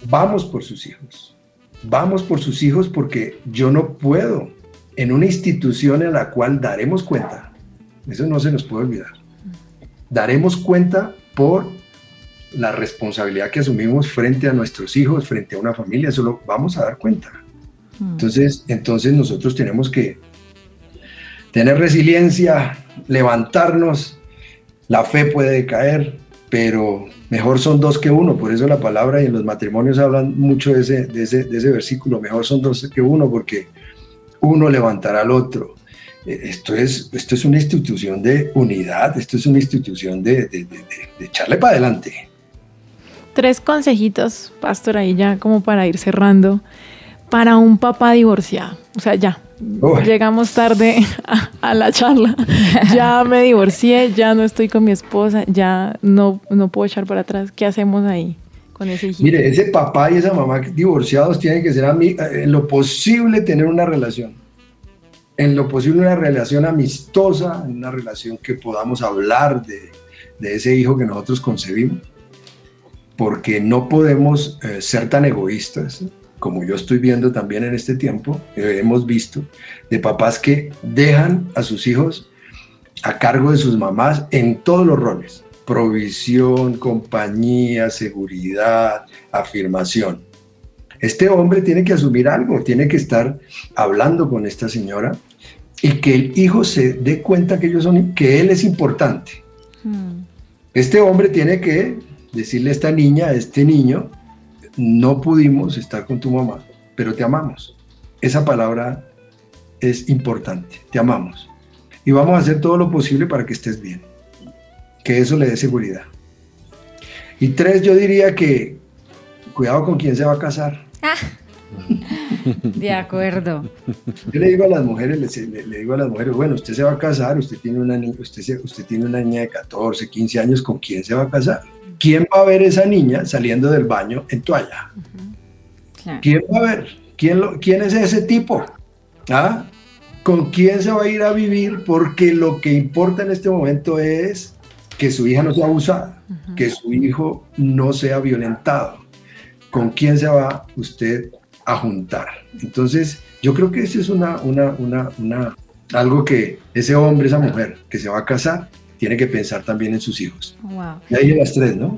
vamos por sus hijos. Vamos por sus hijos porque yo no puedo en una institución en la cual daremos cuenta. Eso no se nos puede olvidar. Daremos cuenta por la responsabilidad que asumimos frente a nuestros hijos, frente a una familia, eso lo vamos a dar cuenta. Hmm. Entonces, entonces nosotros tenemos que tener resiliencia, levantarnos, la fe puede caer, pero mejor son dos que uno. Por eso la palabra y en los matrimonios hablan mucho de ese, de ese, versículo. Mejor son dos que uno porque uno levantará al otro. E, esto es, esto es una institución de unidad, esto es una institución de, de, de echarle para adelante.
Tres consejitos, pastor, ahí ya como para ir cerrando, para un papá divorciado. O sea, ya, Llegamos tarde a, la charla. Ya me divorcié, ya no estoy con mi esposa, ya no, no puedo echar para atrás. ¿Qué hacemos ahí con ese hijo?
Mire, ese papá y esa mamá divorciados tienen que ser en lo posible tener una relación. En lo posible una relación amistosa, una relación que podamos hablar de, de ese hijo que nosotros concebimos. Porque no podemos eh, ser tan egoístas como yo estoy viendo también en este tiempo, eh, hemos visto, de papás que dejan a sus hijos a cargo de sus mamás en todos los roles, provisión, compañía, seguridad, afirmación. Este hombre tiene que asumir algo, tiene que estar hablando con esta señora y que el hijo se dé cuenta que ellos son, que él es importante.
Mm.
Este hombre tiene que decirle a esta niña, a este niño, no pudimos estar con tu mamá, pero te amamos. Esa palabra es importante, te amamos. Y vamos a hacer todo lo posible para que estés bien, que eso le dé seguridad. Y tres, yo diría que cuidado con quién se va a casar.
De acuerdo.
Yo le digo a las mujeres, le, le digo a las mujeres, bueno, usted se va a casar, usted tiene una niña, usted, usted tiene una niña de 14, 15 años, ¿con quién se va a casar? ¿Quién va a ver esa niña saliendo del baño en toalla?
Claro.
¿Quién va a ver? ¿Quién, lo- quién es ese tipo? ¿Ah? ¿Con quién se va a ir a vivir? Porque lo que importa en este momento es que su hija no sea abusada, que su hijo no sea violentado. ¿Con quién se va usted a juntar? Entonces, yo creo que eso es una, una, una, una, algo que ese hombre, esa mujer que se va a casar, tiene que pensar también en sus hijos.
Wow.
Y ahí las tres, ¿no?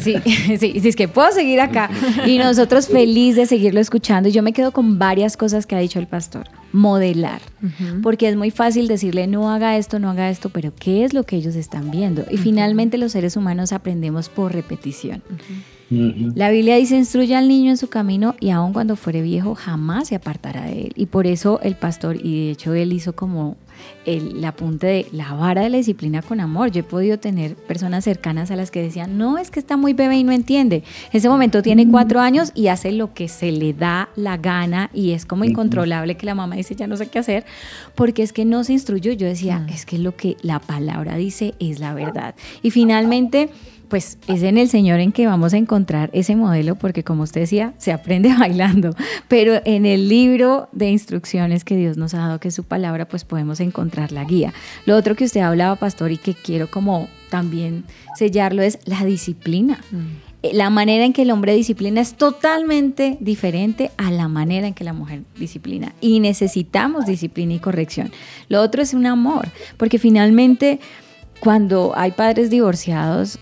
Sí, sí, sí, es que puedo seguir acá. Y nosotros feliz de seguirlo escuchando. Y yo me quedo con varias cosas que ha dicho el pastor. Modelar. Porque es muy fácil decirle, no haga esto, no haga esto, pero ¿qué es lo que ellos están viendo? Y finalmente los seres humanos aprendemos por repetición. La Biblia dice, instruye al niño en su camino y aun cuando fuere viejo jamás se apartará de él. Y por eso el pastor, y de hecho él hizo como el, la apunte de la vara de la disciplina con amor. Yo he podido tener personas cercanas a las que decían, no, es que está muy bebé y no entiende. En ese momento tiene cuatro años y hace lo que se le da la gana y es como incontrolable que la mamá dice, ya no sé qué hacer, porque es que no se instruyó. Yo decía, es que lo que la palabra dice es la verdad. Y finalmente pues es en el Señor en que vamos a encontrar ese modelo, porque como usted decía, se aprende bailando, pero en el libro de instrucciones que Dios nos ha dado, que es su palabra, pues podemos encontrar la guía. Lo otro que usted hablaba, pastor, y que quiero como también sellarlo es la disciplina. Eh, La manera en que el hombre disciplina es totalmente diferente a la manera en que la mujer disciplina. Y necesitamos disciplina y corrección. Lo otro es un amor, porque finalmente cuando hay padres divorciados,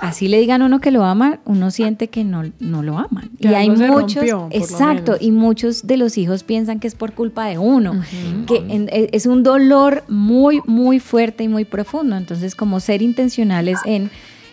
así le digan a uno que lo aman, uno siente que no, no lo aman.
Que
y hay muchos,
rompió,
exacto, y muchos de los hijos piensan que es por culpa de uno, que en- e- es un dolor muy, muy fuerte y muy profundo. Entonces, como ser intencionales en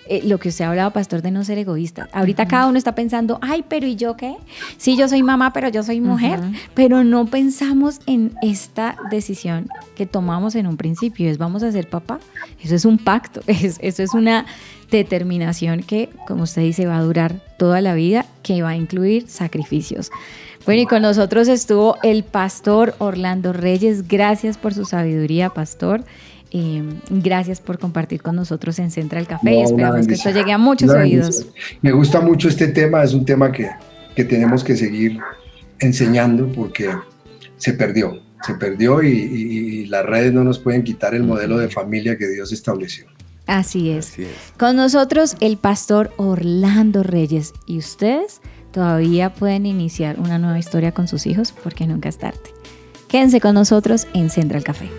eh, lo que usted hablaba, pastor, de no ser egoísta. Ahorita cada uno está pensando, ay, pero ¿y yo qué? Sí, yo soy mamá, pero yo soy mujer. Pero no pensamos en esta decisión que tomamos en un principio, es vamos a ser papá. Eso es un pacto, es- eso es una determinación que, como usted dice, va a durar toda la vida, que va a incluir sacrificios. Bueno, y con nosotros estuvo el pastor Orlando Reyes. Gracias por su sabiduría, pastor. Eh, gracias por compartir con nosotros en Central Café y
No,
esperamos que esto llegue a muchos oídos.
Me gusta mucho este tema, es un tema que, que tenemos que seguir enseñando porque se perdió, se perdió y, y- y las redes no nos pueden quitar el modelo de familia que Dios estableció.
Así es.
Así es.
Con nosotros el pastor Orlando Reyes. Y ustedes todavía pueden iniciar una nueva historia con sus hijos porque nunca es tarde. Quédense con nosotros en Central Café.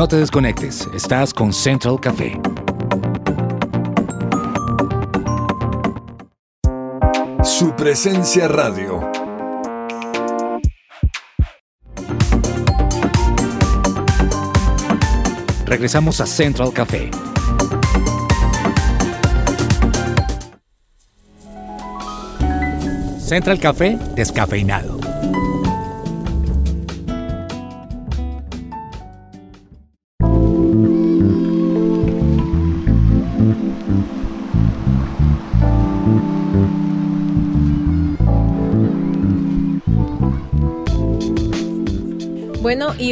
No te desconectes, estás con Central Café.
Su presencia radio.
Regresamos a Central Café. Central Café descafeinado.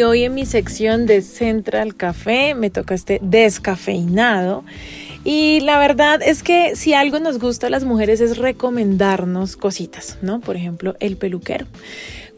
Hoy en mi sección de Central Café me toca este descafeinado. Y la verdad es que si algo nos gusta a las mujeres es recomendarnos cositas, ¿no? Por ejemplo, el peluquero.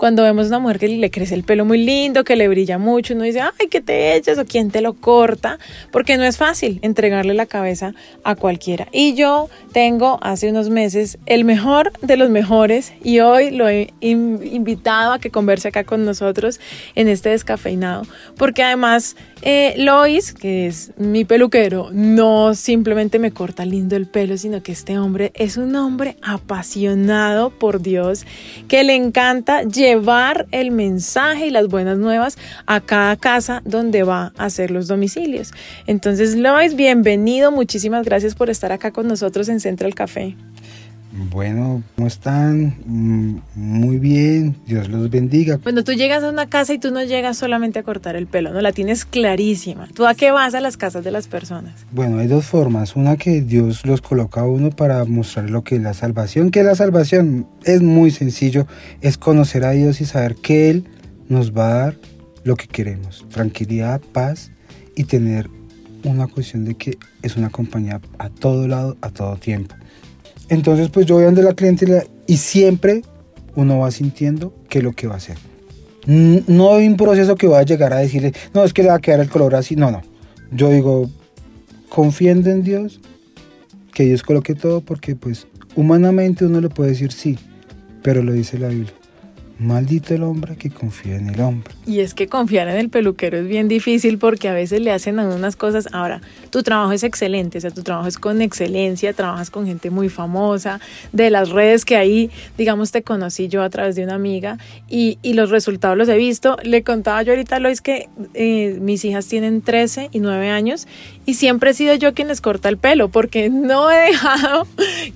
Cuando vemos una mujer que le crece el pelo muy lindo, que le brilla mucho, uno dice, ay, ¿qué te echas? o quién te lo corta, porque no es fácil entregarle la cabeza a cualquiera. Y yo tengo hace unos meses el mejor de los mejores y hoy lo he invitado a que converse acá con nosotros en este descafeinado, porque además eh, Lois, que es mi peluquero, no simplemente me corta lindo el pelo, sino que este hombre es un hombre apasionado por Dios, que le encanta llevar el mensaje y las buenas nuevas a cada casa donde va a hacer los domicilios. Entonces, Lois, bienvenido, muchísimas gracias por estar acá con nosotros en Central Café.
Bueno, ¿cómo están? Mm, muy bien, Dios los bendiga.
Cuando tú llegas a una casa y tú no llegas solamente a cortar el pelo, no la tienes clarísima. ¿Tú a qué vas a las casas de las personas?
Bueno, hay dos formas. Una que Dios los coloca a uno para mostrar lo que es la salvación. Que la salvación es muy sencillo, es conocer a Dios y saber que Él nos va a dar lo que queremos. Tranquilidad, paz y tener una cuestión de que es una compañía a todo lado, a todo tiempo. Entonces, pues yo voy donde la cliente y siempre uno va sintiendo qué es lo que va a hacer. No hay un proceso que va a llegar a decirle, no, es que le va a quedar el color así. No, no. Yo digo, confiando en Dios, que Dios coloque todo, porque pues humanamente uno le puede decir sí, pero lo dice la Biblia. Maldito el hombre que confía en el hombre.
Y es que confiar en el peluquero es bien difícil porque a veces le hacen algunas cosas. Ahora, tu trabajo es excelente, o sea, tu trabajo es con excelencia, trabajas con gente muy famosa, de las redes que ahí, digamos, te conocí yo a través de una amiga y, y los resultados los he visto. Le contaba yo ahorita a Lois que eh, mis hijas tienen 13 y 9 años y siempre he sido yo quien les corta el pelo porque no he dejado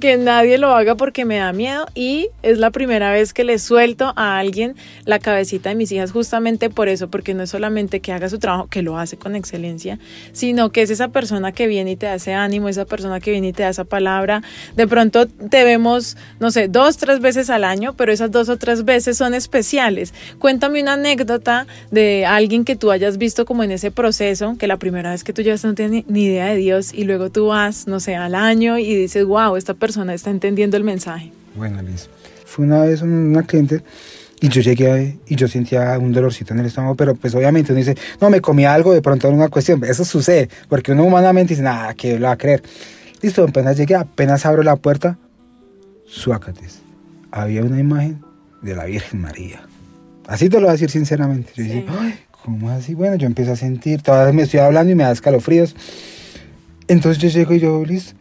que nadie lo haga porque me da miedo y es la primera vez que les suelto a alguien la cabecita de mis hijas justamente por eso, porque no es solamente que haga su trabajo, que lo hace con excelencia, sino que es esa persona que viene y te hace ánimo, esa persona que viene y te da esa palabra. De pronto te vemos, no sé, dos, tres veces al año, pero esas dos o tres veces son especiales. Cuéntame una anécdota de alguien que tú hayas visto como en ese proceso, que la primera vez que tú llevas no tienes ni idea de Dios y luego tú vas, no sé, al año y dices, wow, esta persona está entendiendo el mensaje.
Bueno, Liz, fue una vez una cliente y yo llegué y yo sentía un dolorcito en el estómago, pero pues obviamente uno dice, no, me comí algo, de pronto era una cuestión. Eso sucede, porque uno humanamente dice, nada, que lo va a creer. Listo, apenas llegué, apenas abro la puerta, suácates. Había una imagen de la Virgen María. Así te lo voy a decir sinceramente. Yo dije, Ay, ¿cómo así? Bueno, yo empiezo a sentir, todavía me estoy hablando y me da escalofríos. Entonces yo llego y yo, listo,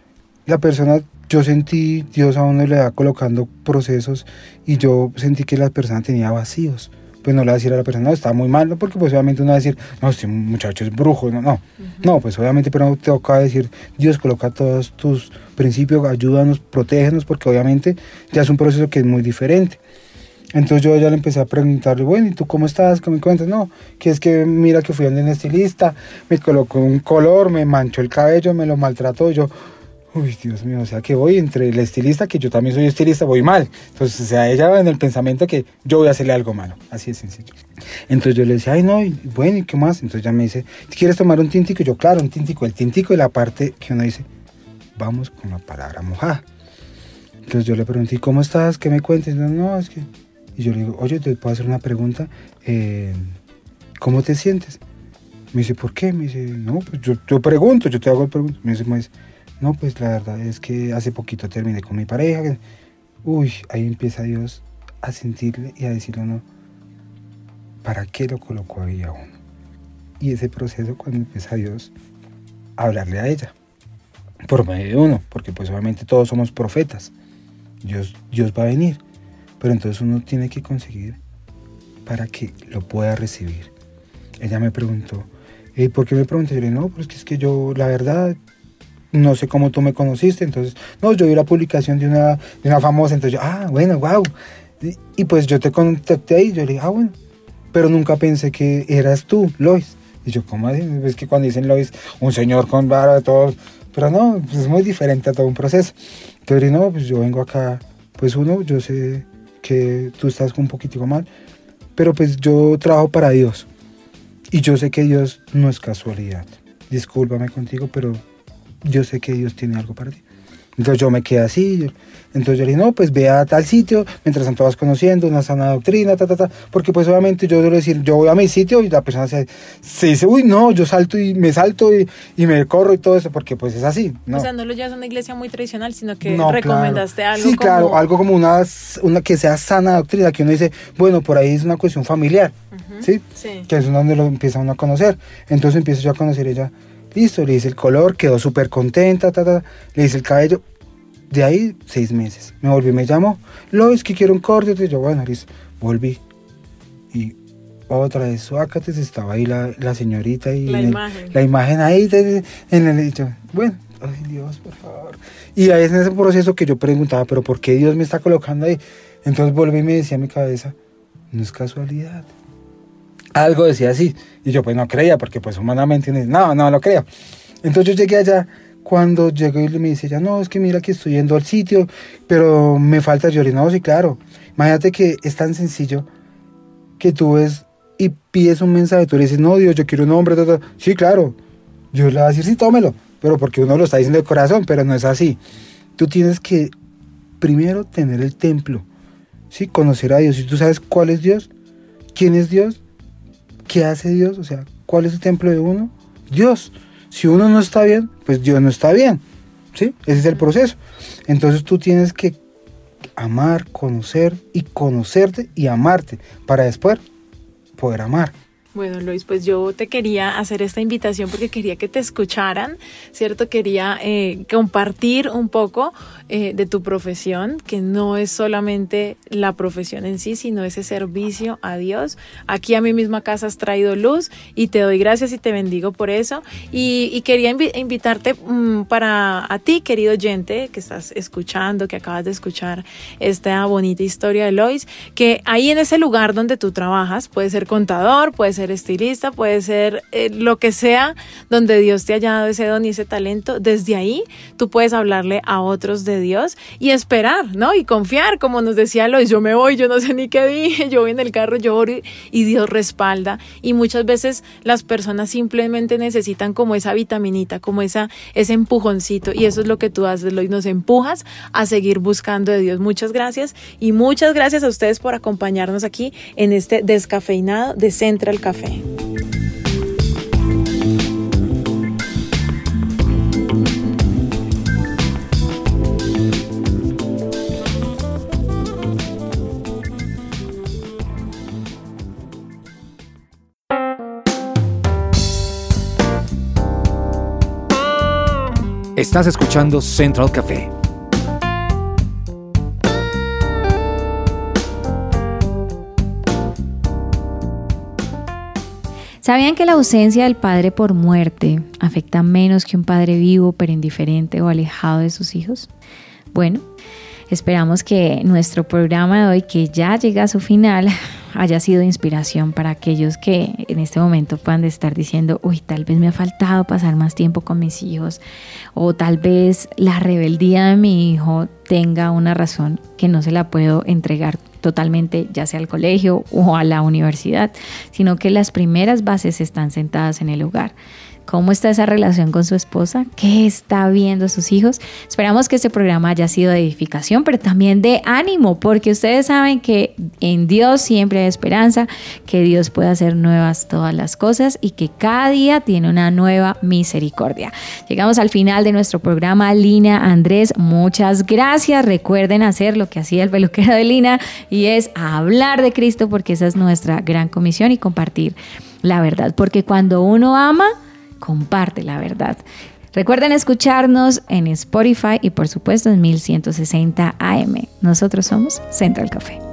la persona yo sentí, Dios a uno le va colocando procesos y yo sentí que la persona tenía vacíos. Pues no le va a decir a la persona, no, está muy mal, porque pues obviamente uno va a decir, no, este muchacho es brujo, no, no. No, pues obviamente, pero te toca decir, Dios coloca todos tus principios, ayúdanos, protégenos, porque obviamente ya es un proceso que es muy diferente. Entonces yo ya le empecé a preguntarle, bueno, ¿y tú cómo estás? ¿Qué me cuentas? No, que es que mira que fui a un estilista, me colocó un color, me manchó el cabello, me lo maltrató. Yo, uy, Dios mío, o sea que voy entre el estilista, que yo también soy estilista, voy mal. Entonces, o sea, ella va en el pensamiento que yo voy a hacerle algo malo, así de sencillo. Entonces yo le decía, ay, no, bueno, ¿y qué más? Entonces ella me dice, ¿quieres tomar un tintico? Y yo, claro, un tintico. El tintico y la parte que uno dice, vamos con la palabra mojada. Entonces yo le pregunté, ¿cómo estás? ¿Qué me cuentes? No, no, es que... Y yo le digo, oye, te puedo hacer una pregunta. Eh, ¿Cómo te sientes? Me dice, ¿por qué? Me dice, no, pues yo, yo pregunto, yo te hago el pregunta. Me dice, pues, no, pues la verdad es que hace poquito terminé con mi pareja. Uy, ahí empieza Dios a sentirle y a decirle no, ¿para qué lo colocó ahí a uno? Y ese proceso cuando empieza Dios a hablarle a ella, por medio de uno, porque pues obviamente todos somos profetas, Dios, Dios va a venir, pero entonces uno tiene que conseguir para que lo pueda recibir. Ella me preguntó, ¿y por qué me pregunté? Yo le dije, no, pues es que yo, la verdad, no sé cómo tú me conociste, entonces, no, yo vi la publicación de una, de una famosa, entonces yo, ah, bueno, wow. Y, pues yo te contacté ahí, yo le dije, ah, bueno, pero nunca pensé que eras tú, Lois. Y yo, ¿cómo así? Es que cuando dicen Lois, un señor con vara, todo, pero no, pues es muy diferente a todo un proceso. Entonces, no, pues yo vengo acá, pues uno, yo sé que tú estás un poquitico mal, pero pues yo trabajo para Dios. Y yo sé que Dios no es casualidad. Discúlpame contigo, pero yo sé que Dios tiene algo para ti. Entonces yo me quedé así, entonces yo le dije, no, pues ve a tal sitio, mientras tanto vas conociendo una sana doctrina, ta, ta, ta, porque pues obviamente yo debo decir, yo voy a mi sitio y la persona se, se dice, uy, no, yo salto y me salto y, y me corro y todo eso, porque pues es así, ¿no?
O sea, no lo llevas a una iglesia muy tradicional, sino que
No,
recomendaste
claro.
algo
Sí,
como...
claro, algo como una, una que sea sana doctrina, que uno dice, bueno, por ahí es una cuestión familiar, ¿sí?
Sí.
Que es donde lo empieza uno a conocer. Entonces empiezo yo a conocer ella, listo, le hice el color, quedó súper contenta, ta, ta, le hice el cabello. De ahí, seis meses. Me volví, me llamó, Lois, que quiero un corte. Y yo, bueno, listo, volví. Y otra vez, Suácates, estaba ahí la, la señorita y
La
el-
imagen.
la imagen ahí en el yo, bueno, ay Dios, por favor. Y ahí es en ese proceso que yo preguntaba, pero ¿por qué Dios me está colocando ahí? Entonces volví y me decía en mi cabeza, no es casualidad. Algo decía así. Y yo pues no creía, porque pues humanamente no, no lo creo. Entonces yo llegué allá, cuando llegó y me dice, ya no, es que mira que estoy yendo al sitio, pero me falta dije, no, sí, claro. Imagínate que es tan sencillo que tú ves y pides un mensaje, tú le dices, no, Dios, yo quiero un hombre, ta". sí, claro, Dios le va a decir, sí, tómelo, pero porque uno lo está diciendo de corazón, pero no es así. Tú tienes que primero tener el templo, ¿sí? Conocer a Dios. Si tú sabes cuál es Dios, quién es Dios, qué hace Dios, o sea, cuál es el templo de uno, Dios. Si uno no está bien, pues Dios no está bien, ¿sí? Ese es el proceso. Entonces tú tienes que amar, conocer y conocerte y amarte para después poder amar.
Bueno, Luis, pues yo te quería hacer esta invitación porque quería que te escucharan, ¿cierto? Quería eh, compartir un poco eh, de tu profesión, que no es solamente la profesión en sí, sino ese servicio a Dios. Aquí a mi misma casa has traído luz y te doy gracias y te bendigo por eso. Y, quería invi- invitarte mm, para a ti, querido oyente, que estás escuchando, que acabas de escuchar esta bonita historia de Lois, que ahí en ese lugar donde tú trabajas, puede ser contador, puede ser estilista, puede ser eh, lo que sea donde Dios te haya dado ese don y ese talento, desde ahí tú puedes hablarle a otros de Dios y esperar, ¿no? Y confiar, como nos decía Lois, yo me voy, yo no sé ni qué dije, yo voy en el carro, yo oro y- y Dios respalda. Y muchas veces las personas simplemente necesitan como esa vitaminita, como esa, ese empujoncito y eso es lo que tú haces, Lois, nos empujas a seguir buscando de Dios. Muchas gracias y muchas gracias a ustedes por acompañarnos aquí en este descafeinado de Central Café.
Estás escuchando Central Café.
¿Sabían que la ausencia del padre por muerte afecta menos que un padre vivo pero indiferente o alejado de sus hijos? Bueno, esperamos que nuestro programa de hoy, que ya llega a su final, haya sido inspiración para aquellos que en este momento puedan estar diciendo, uy, tal vez me ha faltado pasar más tiempo con mis hijos, o tal vez la rebeldía de mi hijo tenga una razón que no se la puedo entregar totalmente, ya sea al colegio o a la universidad, sino que las primeras bases están sentadas en el hogar. ¿Cómo está esa relación con su esposa? ¿Qué está viendo sus hijos? Esperamos que este programa haya sido de edificación, pero también de ánimo, porque ustedes saben que en Dios siempre hay esperanza, que Dios puede hacer nuevas todas las cosas y que cada día tiene una nueva misericordia. Llegamos al final de nuestro programa. Lina, Andrés, muchas gracias. Recuerden hacer lo que hacía el peluquero de Lina y es hablar de Cristo, porque esa es nuestra gran comisión y compartir la verdad, porque cuando uno ama, comparte la verdad. Recuerden escucharnos en Spotify y por supuesto en 1160 AM. Nosotros somos Central Café.